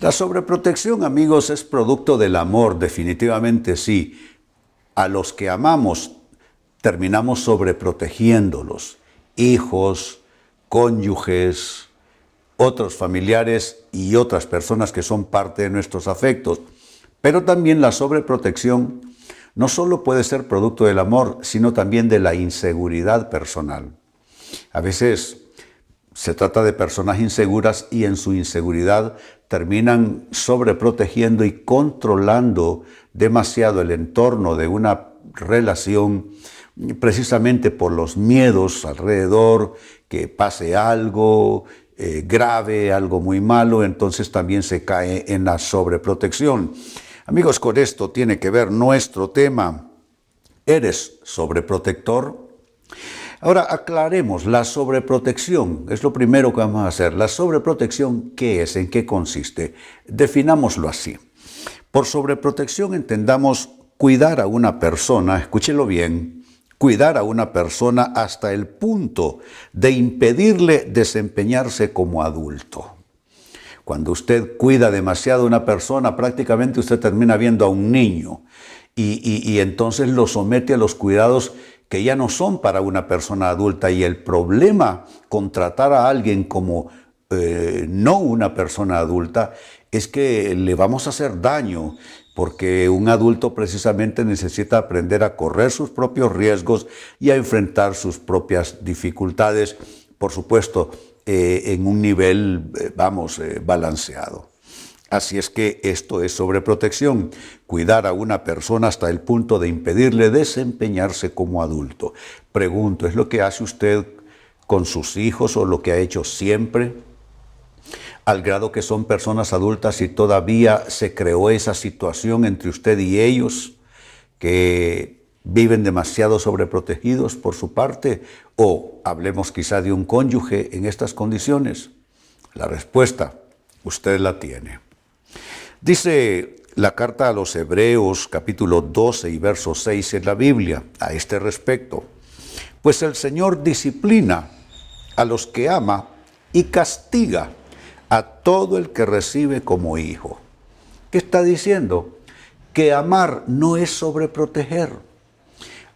La sobreprotección, amigos, es producto del amor, definitivamente sí. A los que amamos terminamos sobreprotegiéndolos. Hijos, cónyuges, otros familiares y otras personas que son parte de nuestros afectos. Pero también la sobreprotección no solo puede ser producto del amor, sino también de la inseguridad personal. A veces se trata de personas inseguras y en su inseguridad terminan sobreprotegiendo y controlando demasiado el entorno de una relación precisamente por los miedos alrededor, que pase algo eh, grave, algo muy malo, entonces también se cae en la sobreprotección. Amigos, con esto tiene que ver nuestro tema. ¿Eres sobreprotector? Ahora aclaremos, la sobreprotección es lo primero que vamos a hacer. La sobreprotección, ¿qué es? ¿En qué consiste? Definámoslo así. Por sobreprotección entendamos cuidar a una persona, escúchelo bien, cuidar a una persona hasta el punto de impedirle desempeñarse como adulto. Cuando usted cuida demasiado a una persona, prácticamente usted termina viendo a un niño y, entonces lo somete a los cuidados que ya no son para una persona adulta. Y el problema con tratar a alguien como eh, no una persona adulta es que le vamos a hacer daño, porque un adulto precisamente necesita aprender a correr sus propios riesgos y a enfrentar sus propias dificultades. Por supuesto, eh, en un nivel, eh, vamos, balanceado. Así es que esto es sobreprotección, cuidar a una persona hasta el punto de impedirle desempeñarse como adulto. Pregunto, ¿es lo que hace usted con sus hijos o lo que ha hecho siempre? Al grado que son personas adultas y todavía se creó esa situación entre usted y ellos, que viven demasiado sobreprotegidos por su parte o hablemos quizá de un cónyuge en estas condiciones? La respuesta, usted la tiene. Dice la carta a los Hebreos capítulo 12 y verso 6 en la Biblia a este respecto, pues el Señor disciplina a los que ama y castiga a todo el que recibe como hijo. ¿Qué está diciendo? Que amar no es sobreproteger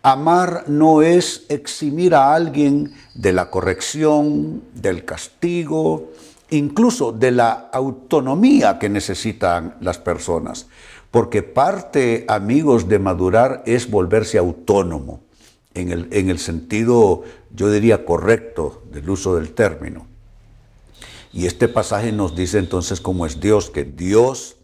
Amar no es eximir a alguien de la corrección, del castigo, incluso de la autonomía que necesitan las personas. Porque parte, amigos, de madurar es volverse autónomo, en el, en el sentido, yo diría, correcto del uso del término. Y este pasaje nos dice entonces cómo es Dios, que Dios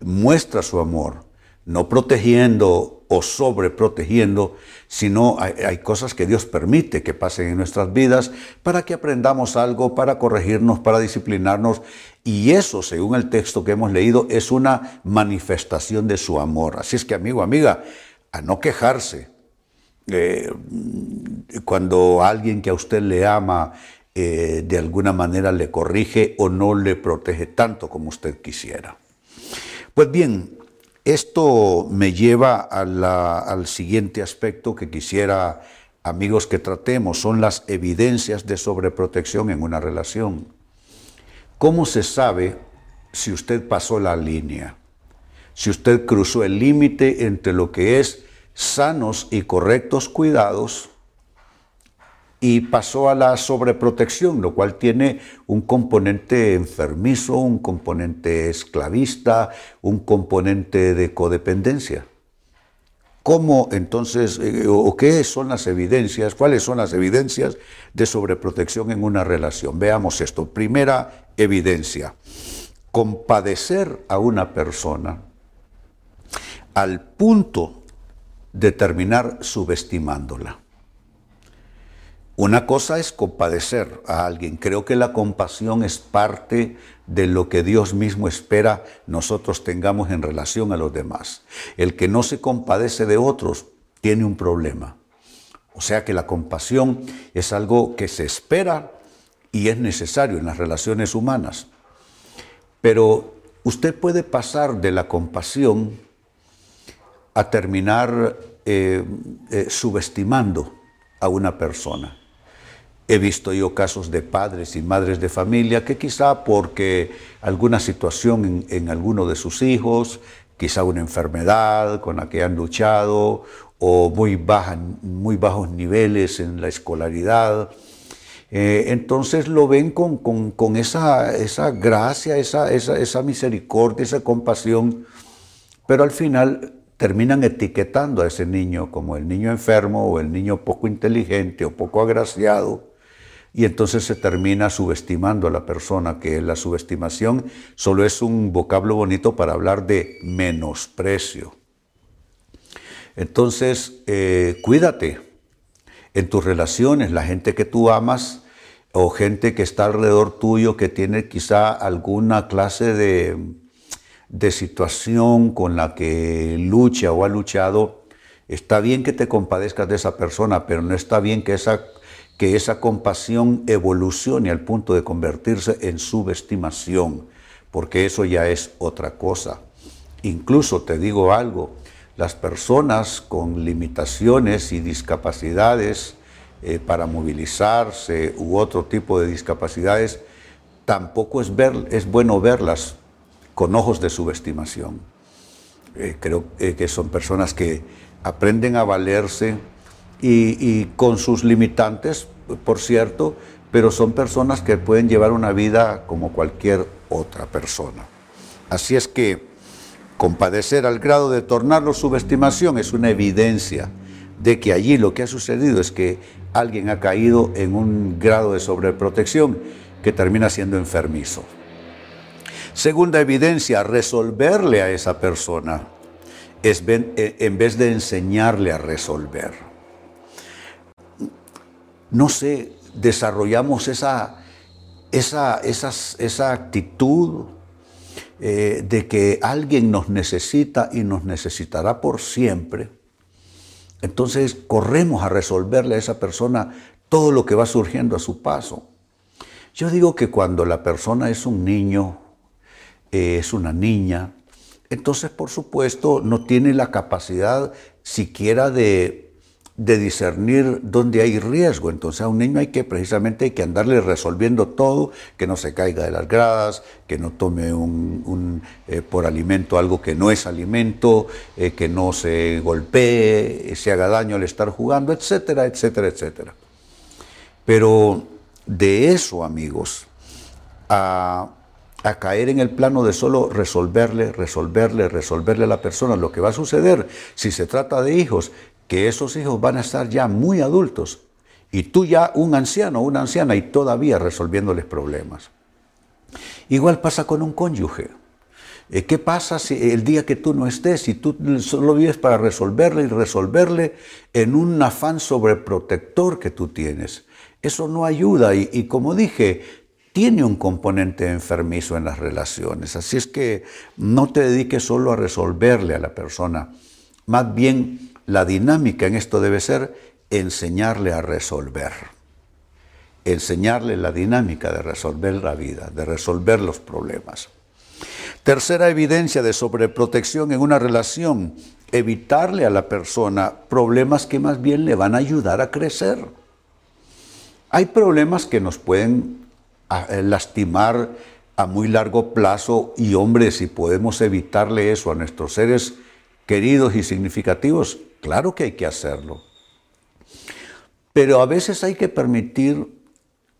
muestra su amor, no protegiendo o sobreprotegiendo, sino hay, cosas que Dios permite que pasen en nuestras vidas para que aprendamos algo, para corregirnos, para disciplinarnos. Y eso, según el texto que hemos leído, es una manifestación de su amor. Así es que, amigo, amiga, a no quejarse. Eh, cuando alguien que a usted le ama eh, de alguna manera le corrige o no le protege tanto como usted quisiera. Pues bien, esto me lleva al siguiente aspecto que quisiera, amigos, que tratemos, son las evidencias de sobreprotección en una relación. ¿Cómo se sabe si usted pasó la línea? Si usted cruzó el límite entre lo que es sanos y correctos cuidados y pasó a la sobreprotección, lo cual tiene un componente enfermizo, un componente esclavista, un componente de codependencia. ¿Cómo entonces, eh, o qué son las evidencias, cuáles son las evidencias de sobreprotección en una relación? Veamos esto. Primera evidencia, compadecer a una persona al punto de terminar subestimándola. Una cosa es compadecer a alguien. Creo que la compasión es parte de lo que Dios mismo espera nosotros tengamos en relación a los demás. El que no se compadece de otros tiene un problema. O sea que la compasión es algo que se espera y es necesario en las relaciones humanas. Pero usted puede pasar de la compasión a terminar eh, eh, subestimando a una persona. He visto yo casos de padres y madres de familia que quizá porque alguna situación en, alguno de sus hijos, quizá una enfermedad con la que han luchado o muy, bajos niveles en la escolaridad, eh, entonces lo ven con, esa, gracia, esa misericordia, esa compasión, pero al final terminan etiquetando a ese niño como el niño enfermo o el niño poco inteligente o poco agraciado. Y entonces se termina subestimando a la persona, que la subestimación solo es un vocablo bonito para hablar de menosprecio. Entonces, eh, cuídate en tus relaciones, la gente que tú amas o gente que está alrededor tuyo que tiene quizá alguna clase de, de situación con la que lucha o ha luchado, está bien que te compadezcas de esa persona, pero no está bien que esa, que esa compasión evolucione al punto de convertirse en subestimación, porque eso ya es otra cosa. Incluso te digo algo, las personas con limitaciones y discapacidades eh, para movilizarse u otro tipo de discapacidades, tampoco es, bueno verlas con ojos de subestimación. Eh, creo eh, que son personas que aprenden a valerse y, con sus limitantes, por cierto, pero son personas que pueden llevar una vida como cualquier otra persona. Así es que compadecer al grado de tornarlo subestimación es una evidencia de que allí lo que ha sucedido es que alguien ha caído en un grado de sobreprotección que termina siendo enfermizo. Segunda evidencia, resolverle a esa persona es eh, en vez de enseñarle a resolver. No sé, desarrollamos esa, esa, esa actitud eh, de que alguien nos necesita y nos necesitará por siempre. Entonces corremos a resolverle a esa persona todo lo que va surgiendo a su paso. Yo digo que cuando la persona es un niño es una niña, entonces por supuesto no tiene la capacidad siquiera de, discernir dónde hay riesgo. Entonces a un niño hay que precisamente hay que andarle resolviendo todo, que no se caiga de las gradas, que no tome un, eh, por alimento algo que no es alimento, eh, que no se golpee, se haga daño al estar jugando, etcétera, etcétera, etcétera. Pero de eso, amigos, a a caer en el plano de solo resolverle, resolverle, resolverle a la persona. Lo que va a suceder si se trata de hijos, que esos hijos van a estar ya muy adultos y tú ya un anciano una anciana y todavía resolviéndoles problemas. Igual pasa con un cónyuge. Eh, ¿Qué pasa si el día que tú no estés y tú solo vives para resolverle y resolverle en un afán sobreprotector que tú tienes? Eso no ayuda y, y como dije, tiene un componente enfermizo en las relaciones. Así es que no te dediques solo a resolverle a la persona. Más bien, la dinámica en esto debe ser enseñarle a resolver. Enseñarle la dinámica de resolver la vida, de resolver los problemas. Tercera evidencia de sobreprotección en una relación, evitarle a la persona problemas que más bien le van a ayudar a crecer. Hay problemas que nos pueden eh, lastimar a muy largo plazo y hombre, si podemos evitarle eso a nuestros seres queridos y significativos, claro que hay que hacerlo. Pero a veces hay que permitir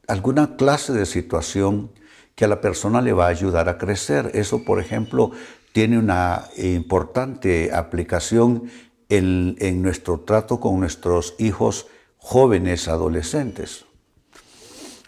alguna clase de situación que a la persona le va a ayudar a crecer. Eso, por ejemplo, tiene una importante aplicación en, nuestro trato con nuestros hijos jóvenes adolescentes,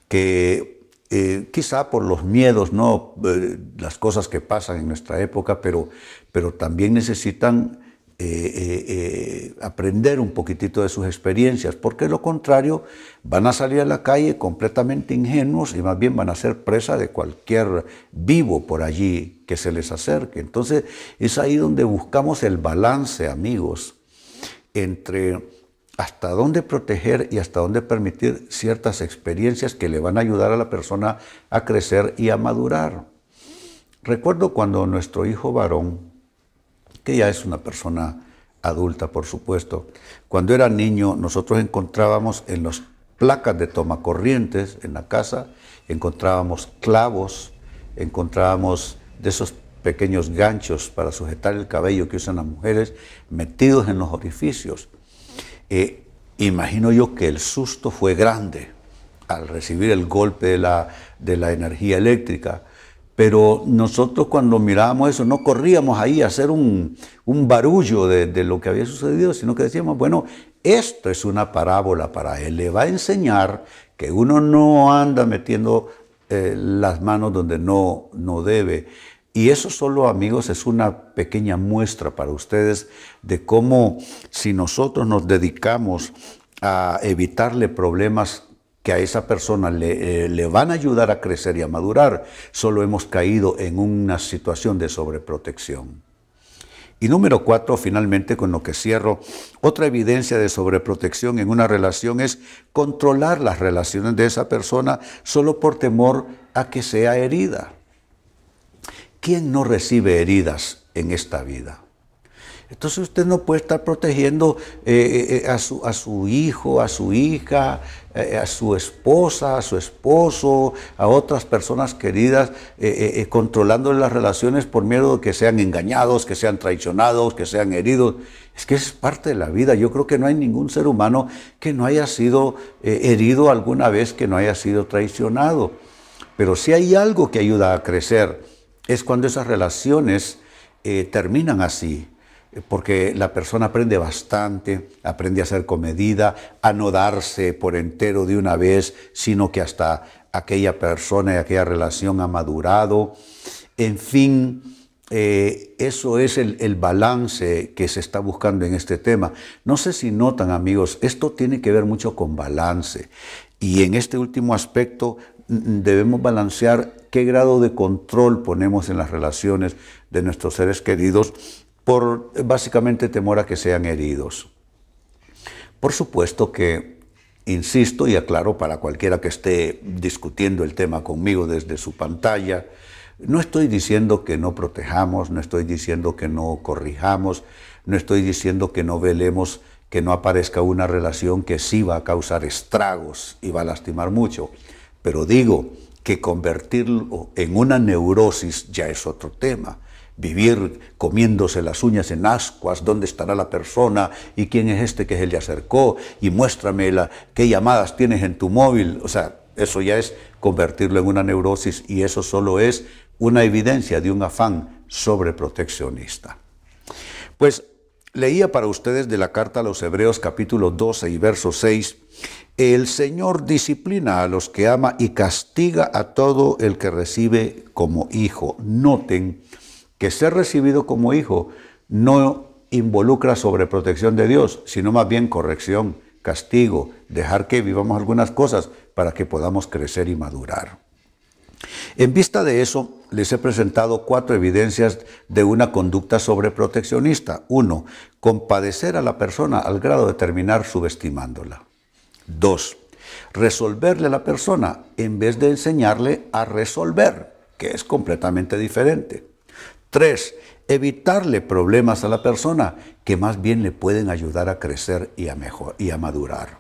que eh, quizá por los miedos, ¿no? Eh, las cosas que pasan en nuestra época, pero, pero también necesitan eh, eh, eh, aprender un poquitito de sus experiencias, porque lo contrario van a salir a la calle completamente ingenuos y más bien van a ser presa de cualquier vivo por allí que se les acerque. Entonces es ahí donde buscamos el balance, amigos, entre hasta dónde proteger y hasta dónde permitir ciertas experiencias que le van a ayudar a la persona a crecer y a madurar. Recuerdo cuando nuestro hijo varón, que ya es una persona adulta, por supuesto. Cuando era niño, nosotros encontrábamos en las placas de tomacorrientes en la casa, encontrábamos clavos, encontrábamos de esos pequeños ganchos para sujetar el cabello que usan las mujeres metidos en los orificios. Eh, imagino yo que el susto fue grande al recibir el golpe de la, de la energía eléctrica pero nosotros cuando mirábamos eso no corríamos ahí a hacer un, barullo de, lo que había sucedido, sino que decíamos, bueno, esto es una parábola para él, le va a enseñar que uno no anda metiendo eh, las manos donde no, no debe. Y eso solo, amigos, es una pequeña muestra para ustedes de cómo si nosotros nos dedicamos a evitarle problemas que a esa persona le, eh, le, van a ayudar a crecer y a madurar, solo hemos caído en una situación de sobreprotección. Y número cuatro, finalmente, con lo que cierro, otra evidencia de sobreprotección en una relación es controlar las relaciones de esa persona solo por temor a que sea herida. ¿Quién no recibe heridas en esta vida? Entonces usted no puede estar protegiendo eh, eh, a, su, a, su, hijo, a su hija, eh, a su esposa, a su esposo, a otras personas queridas, controlando las relaciones por miedo de que sean engañados, que sean traicionados, que sean heridos. Es que es parte de la vida. Yo creo que no hay ningún ser humano que no haya sido herido alguna vez, que no haya sido traicionado. Pero si hay algo que ayuda a crecer, es cuando esas relaciones terminan así porque la persona aprende bastante, aprende a ser comedida, a no darse por entero de una vez, sino que hasta aquella persona y aquella relación ha madurado. En fin, eh, eso es el, el, balance que se está buscando en este tema. No sé si notan, amigos, esto tiene que ver mucho con balance. Y en este último aspecto debemos balancear qué grado de control ponemos en las relaciones de nuestros seres queridos por básicamente temor a que sean heridos. Por supuesto que, insisto y aclaro para cualquiera que esté discutiendo el tema conmigo desde su pantalla, no estoy diciendo que no protejamos, no estoy diciendo que no corrijamos, no estoy diciendo que no velemos que no aparezca una relación que sí va a causar estragos y va a lastimar mucho, pero digo que convertirlo en una neurosis ya es otro tema vivir comiéndose las uñas en ascuas, dónde estará la persona y quién es este que se le acercó y muéstrame la, qué llamadas tienes en tu móvil. O sea, eso ya es convertirlo en una neurosis y eso solo es una evidencia de un afán sobreproteccionista. Pues leía para ustedes de la carta a los Hebreos capítulo 12 y verso 6, el Señor disciplina a los que ama y castiga a todo el que recibe como hijo. Noten que ser recibido como hijo no involucra sobreprotección de Dios, sino más bien corrección, castigo, dejar que vivamos algunas cosas para que podamos crecer y madurar. En vista de eso, les he presentado cuatro evidencias de una conducta sobreproteccionista. Uno, compadecer a la persona al grado de terminar subestimándola. Dos, resolverle a la persona en vez de enseñarle a resolver, que es completamente diferente. Tres, evitarle problemas a la persona que más bien le pueden ayudar a crecer y a, madurar.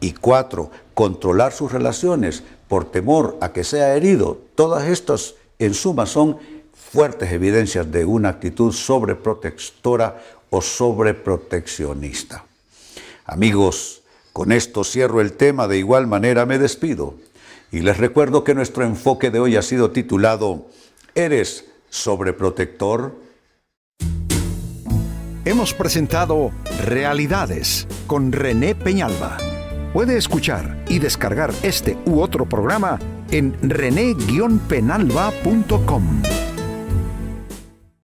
Y cuatro, controlar sus relaciones por temor a que sea herido. Todas estas, en suma, son fuertes evidencias de una actitud sobreprotectora o sobreproteccionista. Amigos, con esto cierro el tema, de igual manera me despido. Y les recuerdo que nuestro enfoque de hoy ha sido titulado Eres sobreprotector? Hemos presentado Realidades con René Peñalba. Puede escuchar y descargar este u otro programa en rene-penalba.com.